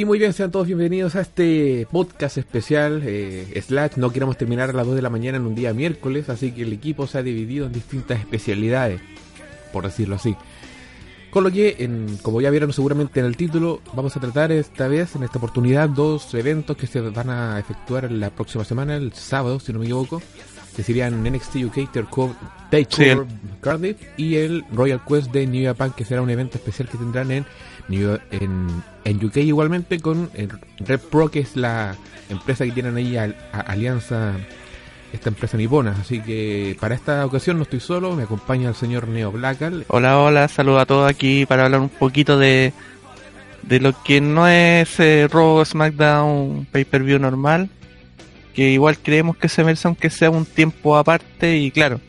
Y muy bien, sean todos bienvenidos a este podcast especial eh, Slash. No queremos terminar a las 2 de la mañana en un día miércoles, así que el equipo se ha dividido en distintas especialidades, por decirlo así. Con lo que, en, como ya vieron seguramente en el título, vamos a tratar esta vez, en esta oportunidad, dos eventos que se van a efectuar la próxima semana, el sábado, si no me equivoco, que serían NXT UK Takeover Cardiff y el Royal Quest de New Japan, que será un evento especial que tendrán en en, en UK igualmente con Red Pro, que es la empresa que tienen ahí alianza, esta empresa nipona. Así que para esta ocasión no estoy solo, me acompaña el señor Neo Blackal. Hola, hola, saludo a todos aquí para hablar un poquito de, de lo que no es eh, Raw SmackDown pay-per-view normal, que igual creemos que se merece aunque sea un tiempo aparte y claro,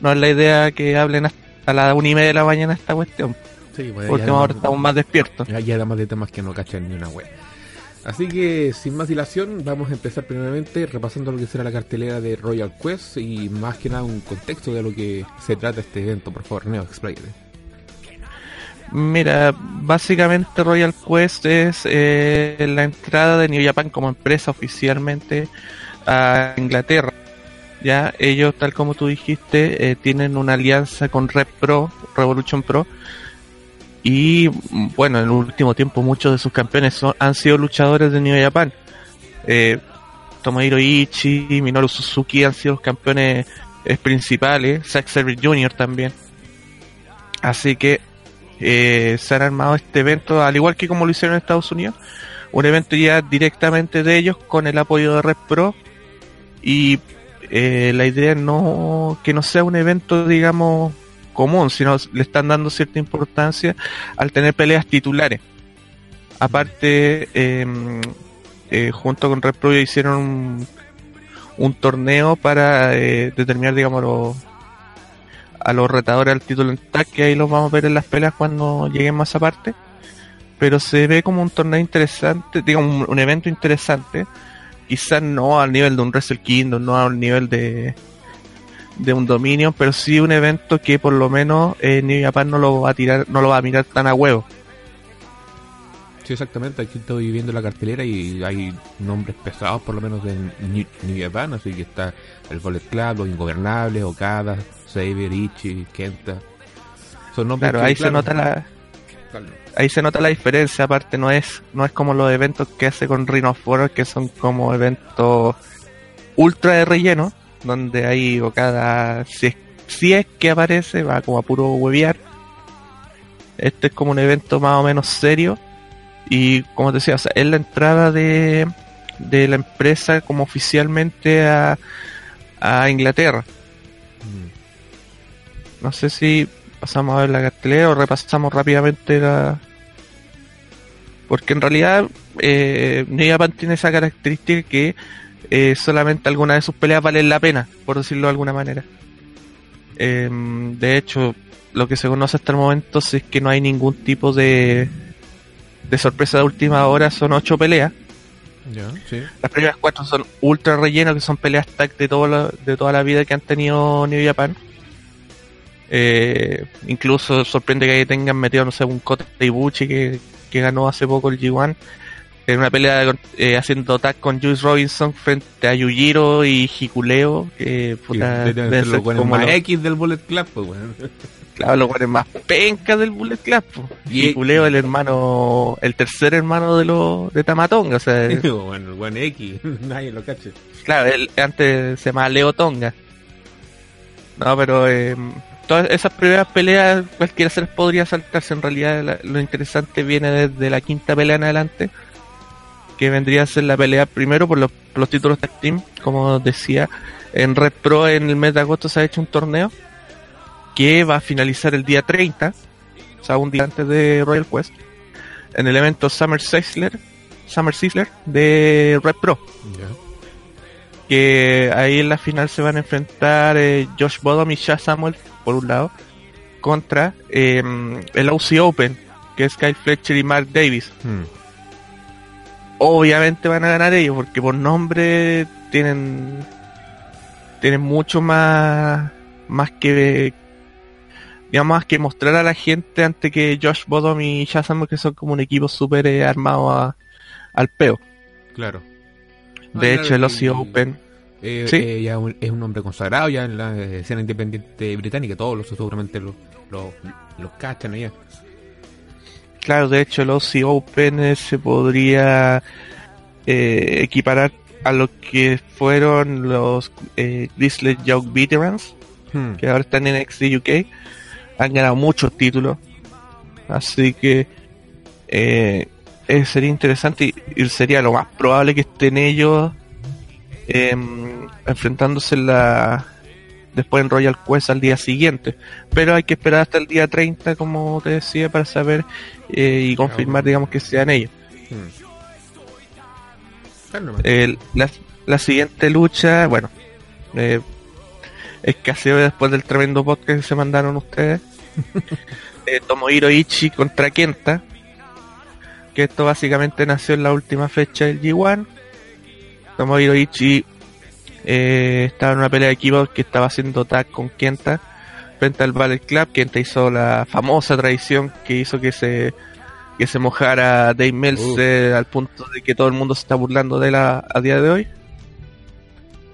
no es la idea que hablen a la una y media de la mañana esta cuestión. Sí, pues, Porque ahora estamos más despiertos. Hay más de temas que no cachan ni una web. Así que, sin más dilación, vamos a empezar primeramente repasando lo que será la cartelera de Royal Quest y más que nada un contexto de lo que se trata este evento. Por favor, Neo, explícate. Mira, básicamente Royal Quest es eh, la entrada de New Japan como empresa oficialmente a Inglaterra. Ya ellos, tal como tú dijiste, eh, tienen una alianza con Red Pro, Revolution Pro, y bueno, en el último tiempo muchos de sus campeones han sido luchadores de New Japan. Eh, Tomohiro Ichi, Minoru Suzuki han sido los campeones eh, principales, Zack Sabre Jr. también. Así que eh, se han armado este evento, al igual que como lo hicieron en Estados Unidos, un evento ya directamente de ellos con el apoyo de Red Pro. Y eh, la idea no que no sea un evento, digamos, común, sino le están dando cierta importancia al tener peleas titulares. Aparte, em, eh, junto con Red Pro hicieron un, torneo para eh, determinar, digamos, a los retadores al título en tag, que ahí los vamos a ver en las peleas cuando lleguemos a esa parte. Pero se ve como un torneo interesante, digamos, un, un evento interesante. Quizás no al nivel de un Wrestle Kingdom, no al nivel de, de un dominio, pero sí un evento que por lo menos eh, New Japan no lo va a tirar, no lo va a mirar tan a huevo. Sí, exactamente, aquí estoy viendo la cartelera y hay nombres pesados por lo menos de New, Japan, así que está el Bullet Club, los Ingobernables, Okada, Saber, Ichi, Kenta. Son nombres claro, ahí se nota la ahí se nota la diferencia, aparte no es no es como los eventos que hace con Rhino Force que son como eventos ultra de relleno, donde ahí Okada, si es, si es que aparece, va como a puro huevear. Este es como un evento más o menos serio. Y como te decía, es la entrada de, de la empresa como oficialmente a, a Inglaterra. Mm. No sé si pasamos a ver la cartelera o repasamos rápidamente la... Porque en realidad eh, New Japan tiene esa característica que eh, solamente algunas de sus peleas valen la pena, por decirlo de alguna manera. Em, de hecho, lo que se conoce hasta el momento es que no hay ningún tipo de, de sorpresa de última hora, son ocho peleas. Las primeras cuatro son ultra rellenos, que son peleas tag de, todo de toda la vida que han tenido New Japan. Eh, incluso sorprende que ahí tengan metido, no sé, un Kota Ibuchi que, que ganó hace poco el G1 en una pelea eh, haciendo tag con Juice Robinson frente a Yujiro y Hikuleo, que puta, como más X del Bullet Club, pues, Claro, los guanes más pencas del Bullet Club, Y Hikuleo, el hermano, el tercer hermano de los de Tamatonga, o sea. bueno, el buen X, nadie lo cache. Claro, él antes se llamaba Leo Tonga. No, pero eh, todas esas primeras peleas cualquiera se les podría saltarse. En realidad, lo interesante viene desde la quinta pelea en adelante que vendría a ser la pelea primero por los, títulos tag team, como decía, en Red Pro en el mes de agosto se ha hecho un torneo que va a finalizar el día 30, o sea, un día antes de Royal Quest, en el evento Summer Sizzler, Summer Sizzler de Red Pro. Que ahí en la final se van a enfrentar eh, Josh Bodom y Shah Samuel, por un lado, contra eh, el OC Open, que es Kyle Fletcher y Mark Davis. Hmm obviamente van a ganar ellos porque por nombre tienen tienen mucho más más que digamos más que mostrar a la gente antes que Josh Bottom y Shazam que son como un equipo súper eh, armado al peo. Claro. De hecho, el Aussie Open. Eh, ¿Sí? eh, ya es un hombre consagrado ya en la escena independiente británica. Todos los seguramente los, los, los cachan allá. Claro, de hecho, el Aussie Open se podría eh, equiparar a lo que fueron los eh, Grizzly Young Veterans, Hmm. que ahora están en NXT UK. Han ganado muchos títulos. Así que eh, eh, sería interesante y, y sería lo más probable que estén ellos em, enfrentándose en la después en Royal Quest al día siguiente. Pero hay que esperar hasta el día 30, como te decía, para saber eh, y confirmar, digamos, que sean ellos. Hmm. El- la, la siguiente lucha, bueno, eh, escaseó después del tremendo podcast que se mandaron ustedes. eh, Tomohiro Ichi contra Kenta. Que esto básicamente nació en la última fecha del G1. Tomohiro Ichi eh, estaba en una pelea de equipos que estaba haciendo tag con Kenta frente al Ballet Club. Kenta hizo la famosa tradición que hizo que se que se mojara Dave Mills Uh. al punto de que todo el mundo se está burlando de él a, a día de hoy.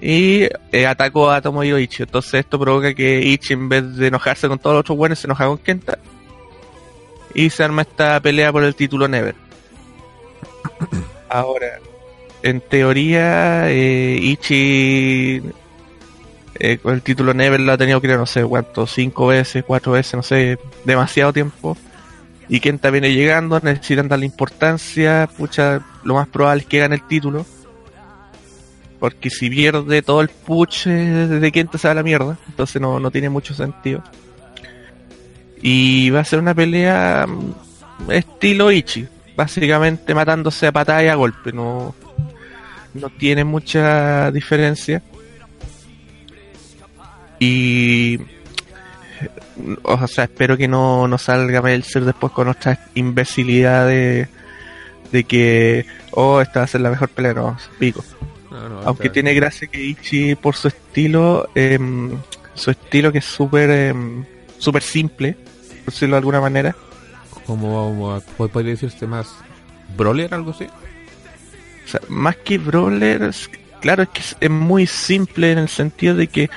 Y eh, atacó a Tomohiro Ichi. Entonces esto provoca que Ichi en vez de enojarse con todos los otros buenos se enoja con Kenta. Y se arma esta pelea por el título Never. Ahora, en teoría, eh, Ichi eh, el título Never lo ha tenido creo no sé cuánto, cinco veces, cuatro veces, no sé, demasiado tiempo. Y Kenta viene llegando, necesitan darle importancia, pucha, lo más probable es que gane el título. Porque si pierde todo el push de Kenta se va a la mierda, entonces no, no tiene mucho sentido. Y va a ser una pelea mm, estilo Ichi, básicamente matándose a patada y a golpe, no, no tiene mucha diferencia. Y o sea, espero que no, no salga Meltzer después con otra imbecilidad de, que, oh, esta va a ser la mejor pelea, no, pico. No, no, Aunque tiene gracia que Ichi, por su estilo, em, su estilo que es súper em, súper simple, por decirlo de alguna manera, como como- podría decirse más brawler algo así O sea, más que Brawler, claro, es que es, muy simple en el sentido de que,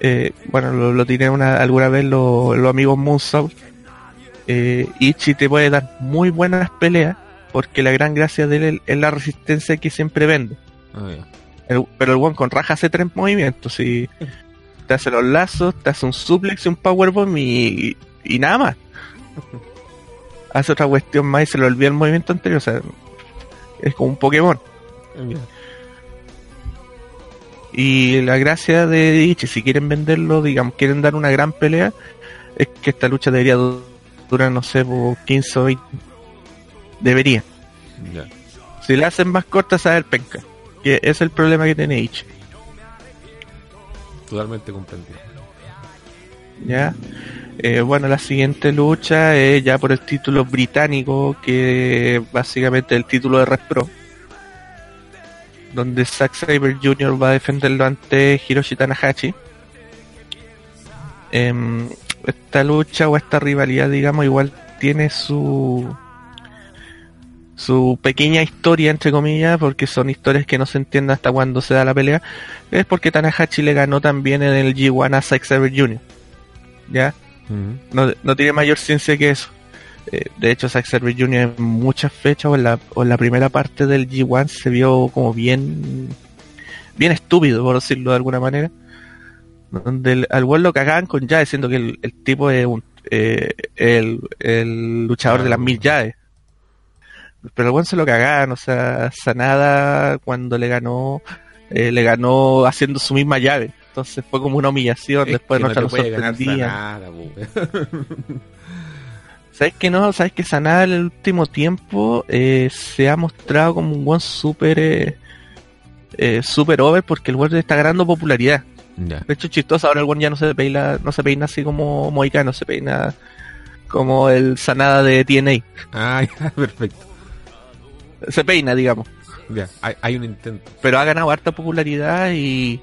eh, bueno, lo, lo tiré una, alguna vez lo- los amigos Moonsault. Eh, Ichi te puede dar muy buenas peleas, porque la gran gracia de él es la resistencia que siempre vende. Ah. El- pero el one con raja hace tres movimientos y te hace los lazos, te hace un suplex y un powerbomb y, y nada más. Hace otra cuestión más y se le olvida el movimiento anterior, o sea, es como un Pokémon. Y la gracia de Ichi, si quieren venderlo, digamos, quieren dar una gran pelea, es que esta lucha debería du- durar, no sé, por 15 o 20. Debería. Si la hacen más corta, saber penca. Que es el problema que tiene Ichi. totalmente comprendido ¿Ya? Eh, bueno, la siguiente lucha es ya por el título británico, que básicamente es el título de Red Pro. Donde Zack Saber Jr. va a defenderlo ante Hiroshi Tanahashi. Em, esta lucha o esta rivalidad, digamos, igual tiene su su pequeña historia, entre comillas, porque son historias que no se entienden hasta cuando se da la pelea. Es porque Tanahashi le ganó también en el G1 a Zack Saber Jr. ¿Ya? No, no tiene mayor ciencia que eso. Eh, de hecho, Zack Jr. en muchas fechas o en, la, o en la primera parte del G1 se vio como bien bien estúpido, por decirlo de alguna manera. Donde el- al buen lo cagaban con llaves, diciendo que el, el tipo es un, eh, el, el luchador de las mil llaves. Pero el buen se lo cagaban, o sea, Sanada cuando le ganó, eh, le ganó haciendo su misma llave. Entonces fue como una humillación, Es después que no no se te lo puede ganar sorprendían. ¿Sabes que no? ¿Sabes que Sanada en el último tiempo eh, se ha mostrado como un buen super eh, eh, super over porque el buen está ganando popularidad? De hecho, chistoso, ahora el buen ya no se peina, no se peina así como Moicano, se peina como el Sanada de TNA. Ah, ya, perfecto. Se peina, digamos. Ya, hay, hay un intento. Pero ha ganado harta popularidad y,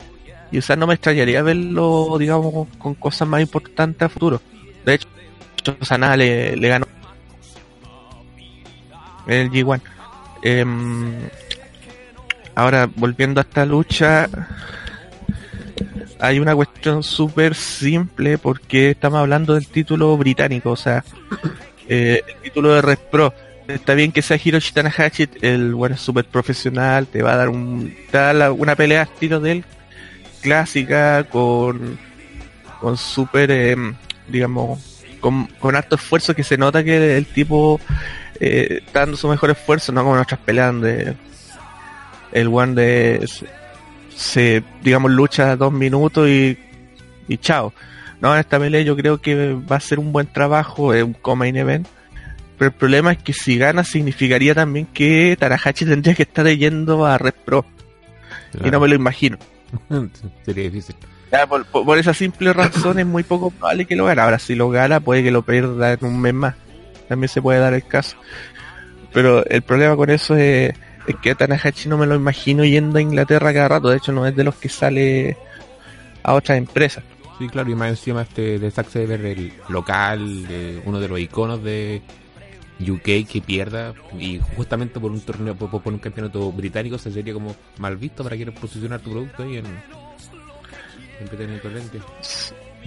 y o sea, no me extrañaría verlo, digamos, con cosas más importantes a futuro. De hecho, Sanada le, le ganó el G1. em, ahora, volviendo a esta lucha, hay una cuestión súper simple porque estamos hablando del título británico, o sea, eh, el título de Red Pro. Está bien que sea Hiroshi Tanahashi, el bueno súper profesional, te va a dar un, una pelea estilo de él, clásica, con, con súper, em, digamos, con, con harto esfuerzo que se nota que el tipo eh, está dando su mejor esfuerzo, no como en otras peleas donde el one de se, digamos, lucha dos minutos y, y chao. No, en esta pelea yo creo que va a ser un buen trabajo, es un co-main event. Pero el problema es que si gana significaría también que Tarahachi tendría que estar yendo a Red Pro. Y no me lo imagino. Sería difícil. Por, por- esa simple razón es muy poco probable que lo gane. Ahora, si lo gana, puede que lo pierda en un mes más. También se puede dar el caso. Pero el problema con eso es, es que a Tanahashi no me lo imagino yendo a Inglaterra cada rato. De hecho, no es de los que sale a otras empresas. Sí, claro, y más encima este de Zack Saber, el local, de uno de los iconos de UK que pierda y justamente por un torneo, por, por un campeonato británico se sería como mal visto para querer posicionar tu producto ahí en,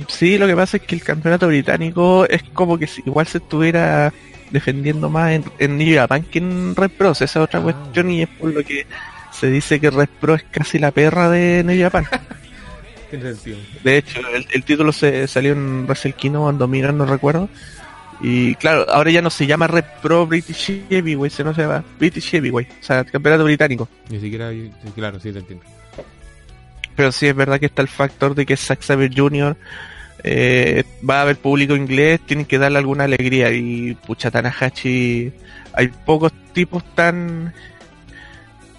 Sí, lo que pasa es que el campeonato británico es como que igual se estuviera defendiendo más en, en Japan que en Red Pro. Esa es otra Ah. cuestión y es por lo que se dice que Red Pro es casi la perra de New Japan. De hecho, el, el título se salió en Wrestle Kingdom en Dominion, no recuerdo. Y claro, ahora ya no se llama Red Pro British Heavyweight, se no se llama British Heavyweight, o sea, campeonato británico. Ni siquiera, claro, sí te entiendo. Pero sí es verdad que está el factor de que Zack Saber Jr. eh, va a haber público inglés, tienen que darle alguna alegría. Y pucha, Tanahashi, hay pocos tipos tan,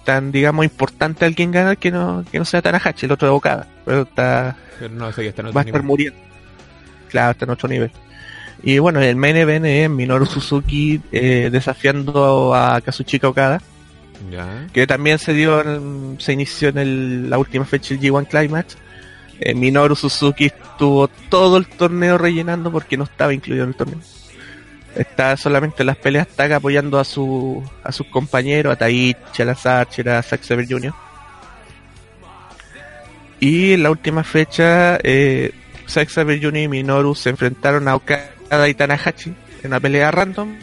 tan digamos, importantes al quien ganar que no, que no sea Tanahashi, el otro de Okada. Pero está, Pero no, ya está en otro va a estar nivel. muriendo. Claro, está en otro nivel. Y bueno, el main event es Minoru Suzuki eh, desafiando a Kazuchika Okada, Que también se dio, en- se inició en el- la última fecha del G1 Climax. Eh, Minoru Suzuki estuvo todo el torneo rellenando porque no estaba incluido en el torneo. Está solamente en las peleas tag apoyando a su a sus compañeros, a Taichi, a Lance Archer, a Zack Sabre Jr. Y en la última fecha, eh, Zack Sabre Jr. y Minoru se enfrentaron a Okada y Tanahashi en una pelea random.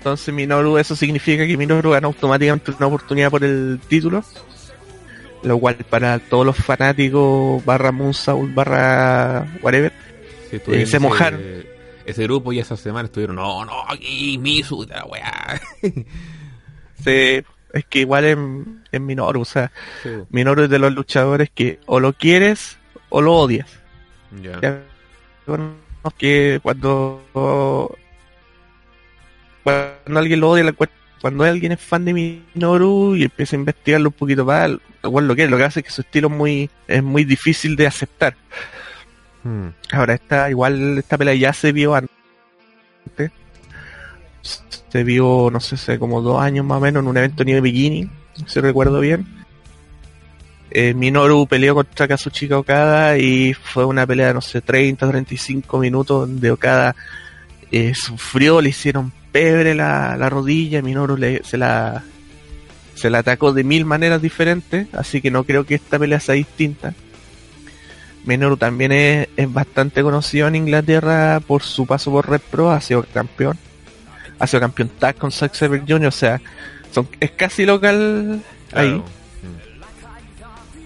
Entonces Minoru, eso significa que Minoru gana automáticamente una oportunidad por el título. Lo cual para todos los fanáticos barra Moonsault barra whatever Sí, Eh, se ese- mojaron. Ese grupo y esa semana estuvieron, no, no, aquí, Misu, la weá. se, es que igual en, en Minoru, o sea, Sí, Minoru es de los luchadores que o lo quieres o lo odias. ya. Ya, que cuando cuando alguien lo odia, la cuando alguien es fan de Minoru y empieza a investigarlo un poquito más, igual lo quiere, lo que hace es que su estilo es muy, es muy difícil de aceptar. Hmm. Ahora esta, igual esta pelea ya se vio antes. Se vio, no sé, hace como dos años más o menos en un evento New Beginning, si recuerdo bien. Eh, Minoru peleó contra Kazuchika Okada y fue una pelea de no sé, 30, 35 minutos donde Okada eh, sufrió, le hicieron pebre la, la rodilla, Minoru le, se la se la atacó de mil maneras diferentes, así que no creo que esta pelea sea distinta. Minoru también es, es bastante conocido en Inglaterra por su paso por Red Pro, ha sido campeón. Ha sido campeón tag con Zack Sabre Jr., o sea, son, es casi local ahí.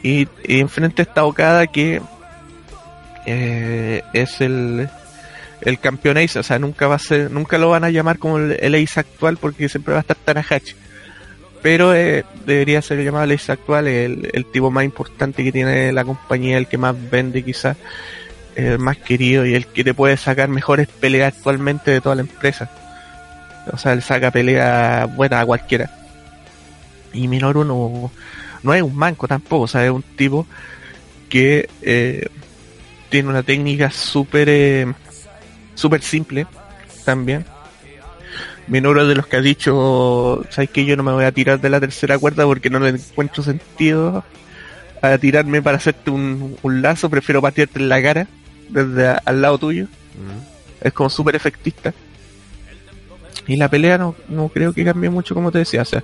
Y, y enfrente está Okada que eh, es el, el campeón Ace, o sea, nunca va a ser, nunca lo van a llamar como el, el Ace actual porque siempre va a estar Tanahashi. Pero eh, debería ser llamado el Ace actual, el, el tipo más importante que tiene la compañía, el que más vende quizás, el más querido y el que te puede sacar mejores peleas actualmente de toda la empresa. O sea, él saca peleas buenas a cualquiera. Y Minoru no, no es un manco tampoco, o sea, es un tipo que eh, tiene una técnica súper eh, súper simple también. Minoru de los que ha dicho, sabes que yo no me voy a tirar de la tercera cuerda porque no le encuentro sentido a tirarme para hacerte un, un lazo, prefiero patearte en la cara desde a- al lado tuyo. Mm. Es como súper efectista. Y la pelea no, no creo que cambie mucho, como te decía. O sea,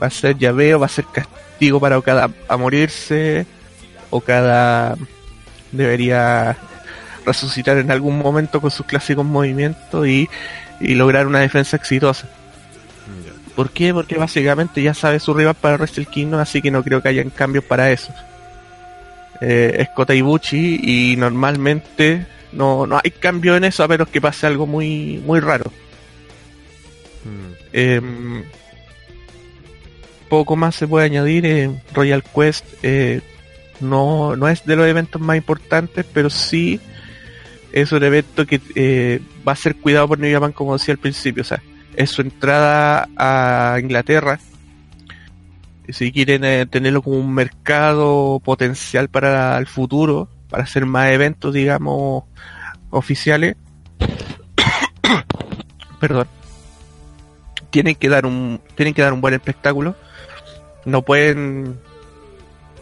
va a ser llaveo, va a ser castigo para cada a morirse. O cada debería resucitar en algún momento con sus clásicos movimientos y, y lograr una defensa exitosa. ¿Por qué? Porque básicamente ya sabe su rival para Wrestle Kingdom, así que no creo que hayan cambios para eso. Eh, es Kota y normalmente no, no hay cambio en eso a menos que pase algo muy, muy raro. Em, poco más se puede añadir. en Royal Quest eh, no, no es de los eventos más importantes, pero sí es un evento que eh, va a ser cuidado por New Japan, como decía al principio. O sea, es su entrada a Inglaterra. Si quieren eh, tenerlo como un mercado potencial para el futuro, para hacer más eventos, digamos, oficiales, perdón, tienen que dar un, tienen que dar un buen espectáculo. No pueden,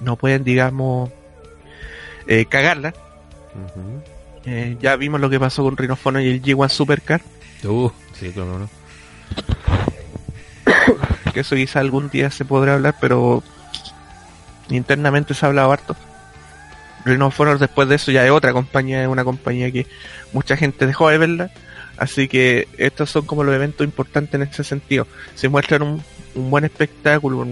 no pueden, digamos, eh, cagarla. Eh, ya vimos lo que pasó con Rhinofono y el G1 Supercar. Uh, sí, claro, ¿no? que eso quizá algún día se podrá hablar, pero internamente se ha hablado harto. Rhinofono después de eso ya es otra compañía, es una compañía que mucha gente dejó de verla. Así que estos son como los eventos importantes en ese sentido. Se muestran un, un buen espectáculo,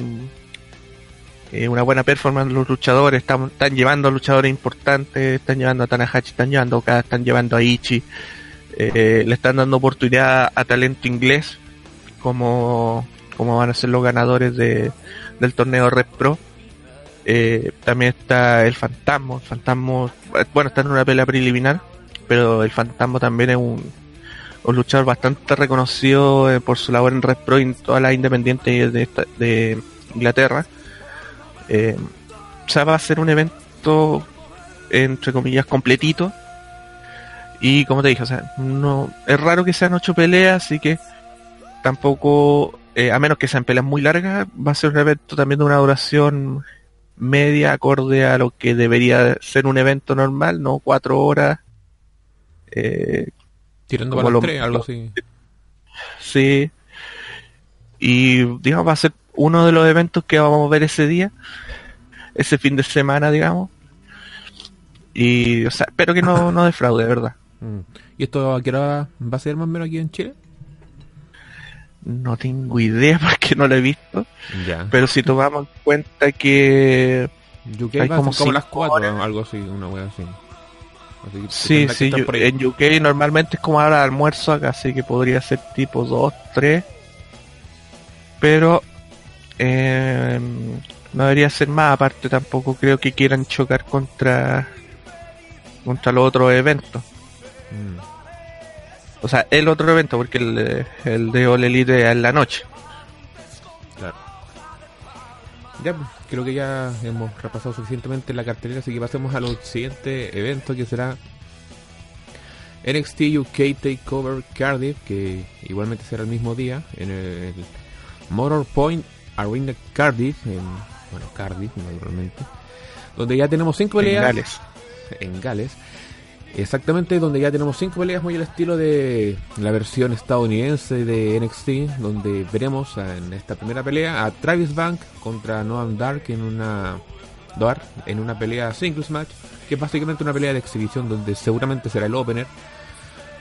eh, una buena performance los luchadores, están, llevando a luchadores importantes, están llevando a Tanahashi, están llevando a Okada, están llevando a Ichi, eh, le están dando oportunidad a talento inglés como, como van a ser los ganadores de, del torneo Red Pro. Eh, también está el Fantasma, el Fantasma, bueno, está en una pelea preliminar, pero el Fantasma también es un, un luchador bastante reconocido por su labor en Red Pro y en todas las independientes de, de Inglaterra. Eh, o sea, va a ser un evento, entre comillas, completito. Y como te dije, o sea, no, es raro que sean ocho peleas, así que tampoco, eh, a menos que sean peleas muy largas, va a ser un evento también de una duración media, acorde a lo que debería ser un evento normal, no cuatro horas. Eh, Tirando para los tres, algo así. Sí. Y digamos, va a ser uno de los eventos que vamos a ver ese día, ese fin de semana, digamos. Y, o sea, espero que no, no defraude, de verdad. Mm. ¿Y esto a qué hora va a ser más o menos aquí en Chile? No tengo idea porque no lo he visto. Pero si tomamos en cuenta que. UK hay como, como las 4 algo así, una wea así. sí, sí, en UK normalmente es como ahora almuerzo acá, así que podría ser tipo 2, 3. Pero eh, no debería ser más, aparte tampoco creo que quieran chocar contra contra los otros eventos. Mm. O sea, el otro evento, porque el, el de All Elite es en la noche. Claro. Ya, pues, creo que ya hemos repasado suficientemente la cartelera, así que pasemos a los siguientes eventos que será NXT UK Takeover Cardiff, que igualmente será el mismo día en el Motor Point Arena Cardiff, en, bueno, Cardiff, naturalmente, donde ya tenemos cinco peleas. En Gales. En Gales. Exactamente, donde ya tenemos cinco peleas muy al estilo de la versión estadounidense de NXT, donde veremos en esta primera pelea a Travis Bank contra Noam Dark en una Dark en una pelea singles match, que es básicamente una pelea de exhibición donde seguramente será el opener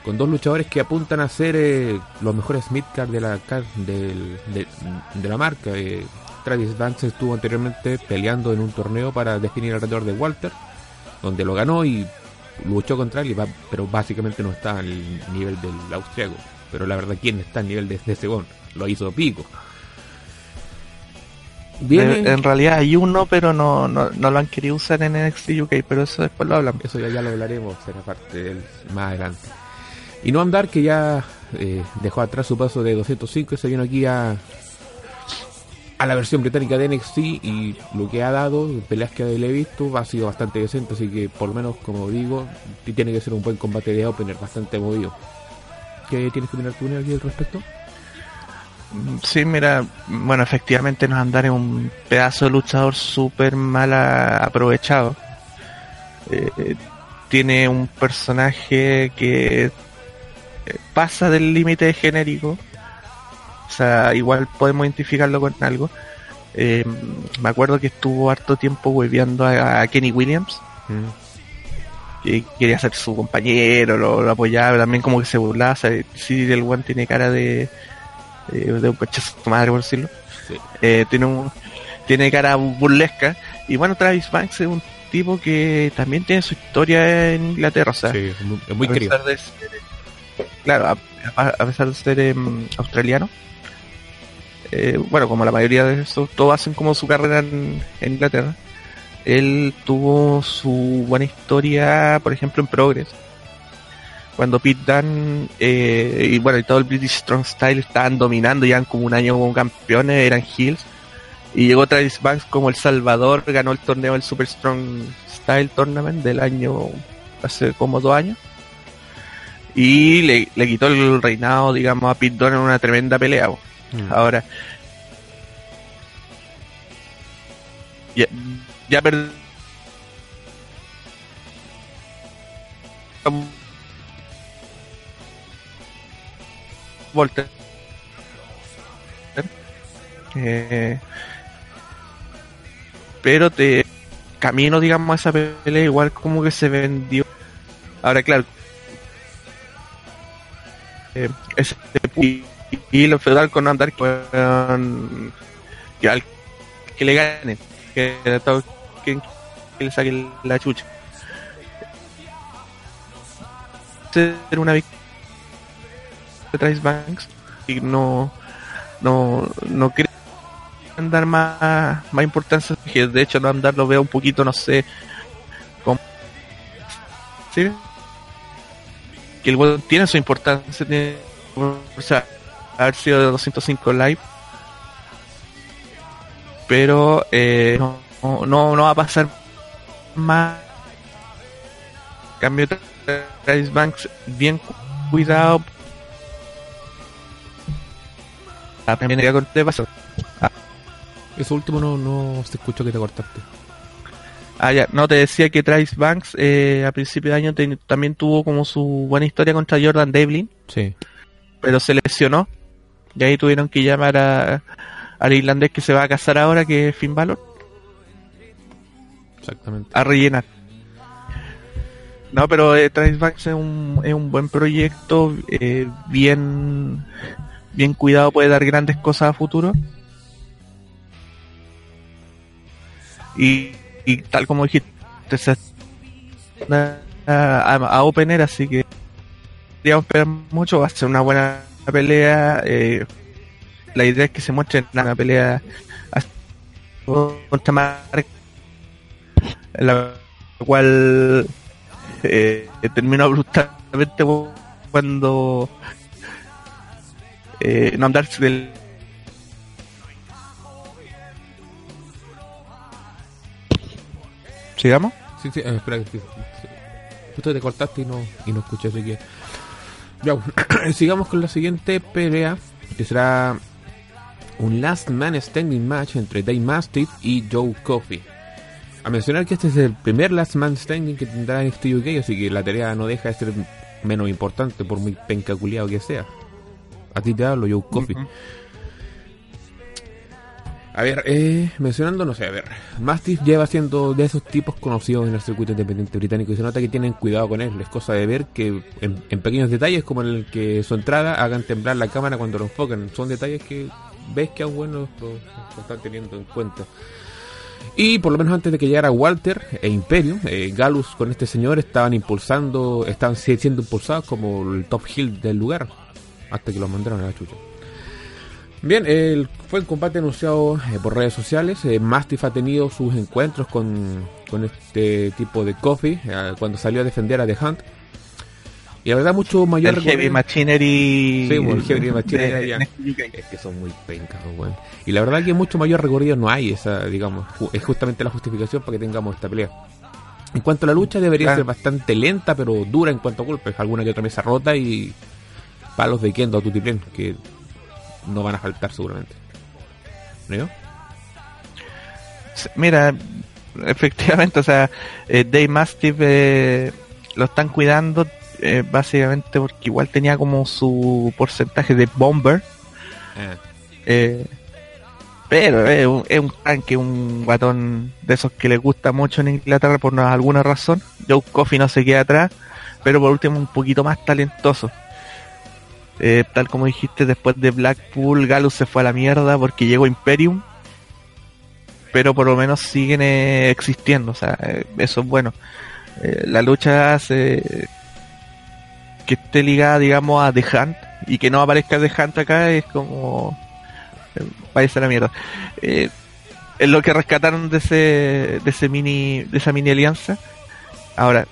con dos luchadores que apuntan a ser eh, los mejores midcard de la de, de, la marca. Eh, Travis Banks estuvo anteriormente peleando en un torneo para definir alrededor de Walter, donde lo ganó y luchó contra él, pero básicamente no está al nivel del austriaco. Pero la verdad, ¿quién está al nivel de, de Segón? Lo hizo Pico. Viene... En realidad hay uno, pero no, no, no, lo han querido usar en NXT UK, pero eso después lo hablamos. Eso ya, ya lo hablaremos, será parte del, más adelante. Y no andar que ya eh, dejó atrás su paso de 205 y se vino aquí a, a la versión británica de NXT y lo que ha dado, peleas que le he visto, ha sido bastante decente, así que por lo menos, como digo, tiene que ser un buen combate de opener, bastante movido. ¿Qué tienes que opinar tú aquí al respecto? Sí, mira, bueno, efectivamente nos andar en un pedazo de luchador súper mal aprovechado. Eh, tiene un personaje que pasa del límite genérico, O sea, igual podemos identificarlo con algo. Eh, me acuerdo que estuvo harto tiempo hueveando a, Kenny Williams. Mm. Que quería ser su compañero, lo, apoyaba, también como que se burlaba. O sí, el one tiene cara de, de, un coche madre, por decirlo. Eh, tiene un, tiene cara burlesca. Y bueno, Travis Banks es un tipo que también tiene su historia en Inglaterra. O sea, es muy, querido. Claro, a, pesar de ser em, australiano, eh, bueno, como la mayoría de esos, todos hacen como su carrera en, Inglaterra. Él tuvo su buena historia, por ejemplo, en Progress. Cuando Pete Dunne eh, y bueno, y todo el British Strong Style estaban dominando, ya como un año como campeones, eran heels. Y llegó Travis Banks como El Salvador, ganó el torneo del Super Strong Style Tournament del año, hace como dos años. Y le, le quitó el reinado, digamos, a Pete Dunne en una tremenda pelea. Mm. Ahora, ya, ya perdí. Volter. Eh, pero te camino digamos a esa pelea igual como que se vendió ahora claro ese y lo feudal con andar con que, al, que le gane que, que, que le saque la chucha ser una victoria de Trace Banks y no no no quiere dar más más importancia de hecho no andar lo veo un poquito no sé como ¿sí? Que el tiene su importancia tiene, haber sido de 205 live. Pero eh, no, no, va a pasar más. Cambio Travis Banks bien cuidado. Ah, Eso último no, no se escuchó que te cortaste. Ah, ya, no, te decía que Travis Banks eh, a principio de año también tuvo como su buena historia contra Jordan Devlin. Sí. Pero se lesionó y ahí tuvieron que llamar a, al irlandés que se va a casar ahora, que es Finn Balor. Exactamente. A rellenar. No, pero eh, es un, es un buen proyecto, eh, bien, bien cuidado, puede dar grandes cosas a futuro. Y, y tal como dijiste, a, a, Opener, así que digamos esperar mucho, va a ser una buena pelea. Eh, la idea es que se muestre en una pelea contra Mark, la cual eh, terminó abruptamente cuando eh, no andarse del ¿Sigamos? Sí, sí, eh, espera, sí, justo te cortaste y no, y no escuché, así que sigamos con la siguiente pelea, que será un Last Man Standing match entre Dave Mastiff y Joe Coffey. A mencionar que este es el primer Last Man Standing que tendrá en este UK, así que la tarea no deja de ser menos importante por muy pencaculiado que sea. A ti te hablo, Joe Coffey. A ver, eh, mencionando, no sé, a ver, Mastiff lleva siendo de esos tipos conocidos en el circuito independiente británico y se nota que tienen cuidado con él. Es cosa de ver que en, pequeños detalles, como en el que su entrada hagan temblar la cámara cuando lo enfocan, son detalles que ves que aún bueno lo, están teniendo en cuenta. Y por lo menos antes de que llegara Walter e Imperio, eh, Galus con este señor estaban impulsando, estaban siendo impulsados como el top hill del lugar, hasta que los mandaron a la chucha. Bien, el, fue el combate anunciado eh, por redes sociales. Eh, Mastiff ha tenido sus encuentros con, con este tipo de coffee eh, cuando salió a defender a The Hunt. Y la verdad, mucho mayor. El Heavy Machinery. Sí, el Heavy Machinery. es que son muy pencas, bueno. Y la verdad que mucho mayor recorrido no hay. Esa, digamos, es justamente la justificación para que tengamos esta pelea. En cuanto a la lucha, debería ser bastante lenta, pero dura en cuanto a golpes. Alguna que otra mesa rota y palos de Kendo a Tutiplen, que no van a faltar seguramente. ¿No? Mira, efectivamente, o sea, eh, Dave Mastiff eh, lo están cuidando eh, básicamente porque igual tenía como su porcentaje de bomber, Ah, Eh, pero es un, es un tanque, un guatón de esos que le gusta mucho en Inglaterra por una- alguna razón. Joe Coffey no se queda atrás, pero por último un poquito más talentoso. Eh, tal como dijiste, después de Blackpool, Galus se fue a la mierda porque llegó Imperium. Pero por lo menos siguen eh, existiendo, o sea, eh, eso es bueno. Eh, la lucha hace que esté ligada, digamos, a The Hunt y que no aparezca The Hunt acá es como váyase a la mierda. Es lo que rescataron de ese, de ese mini, de esa mini alianza. Ahora,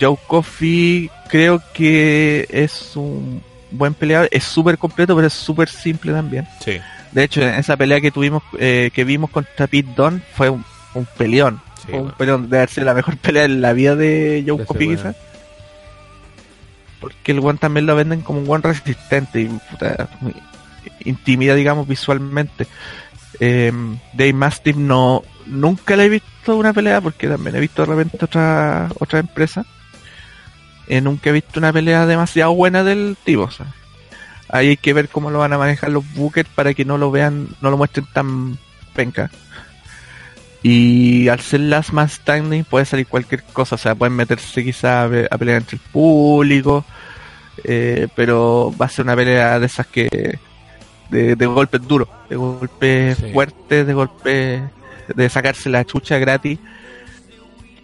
Joe Coffey creo que es un buen peleador, es súper completo, pero es súper simple también. sí, De hecho, en esa pelea que tuvimos, eh, que vimos contra Pete Dunne, fue un, un peleón. sí, un bueno. peleón de haber sido la mejor pelea en la vida de Joe weón. quizás. Porque el one también lo venden como un one resistente y puta, intimida, digamos, visualmente. Eh, Dave Mastiff no, nunca le he visto una pelea porque también he visto de repente otra, otra empresa. Eh, nunca he visto una pelea demasiado buena del tipo. o sea. Ahí hay que ver cómo lo van a manejar los bookers para que no lo vean, no lo muestren tan penca. Y al ser last man standing puede salir cualquier cosa, o sea, pueden meterse quizá a, a pelear entre el público, eh, pero va a ser una pelea de esas que de, de golpes duros, de golpes Sí. fuertes, de golpes de sacarse la chucha gratis.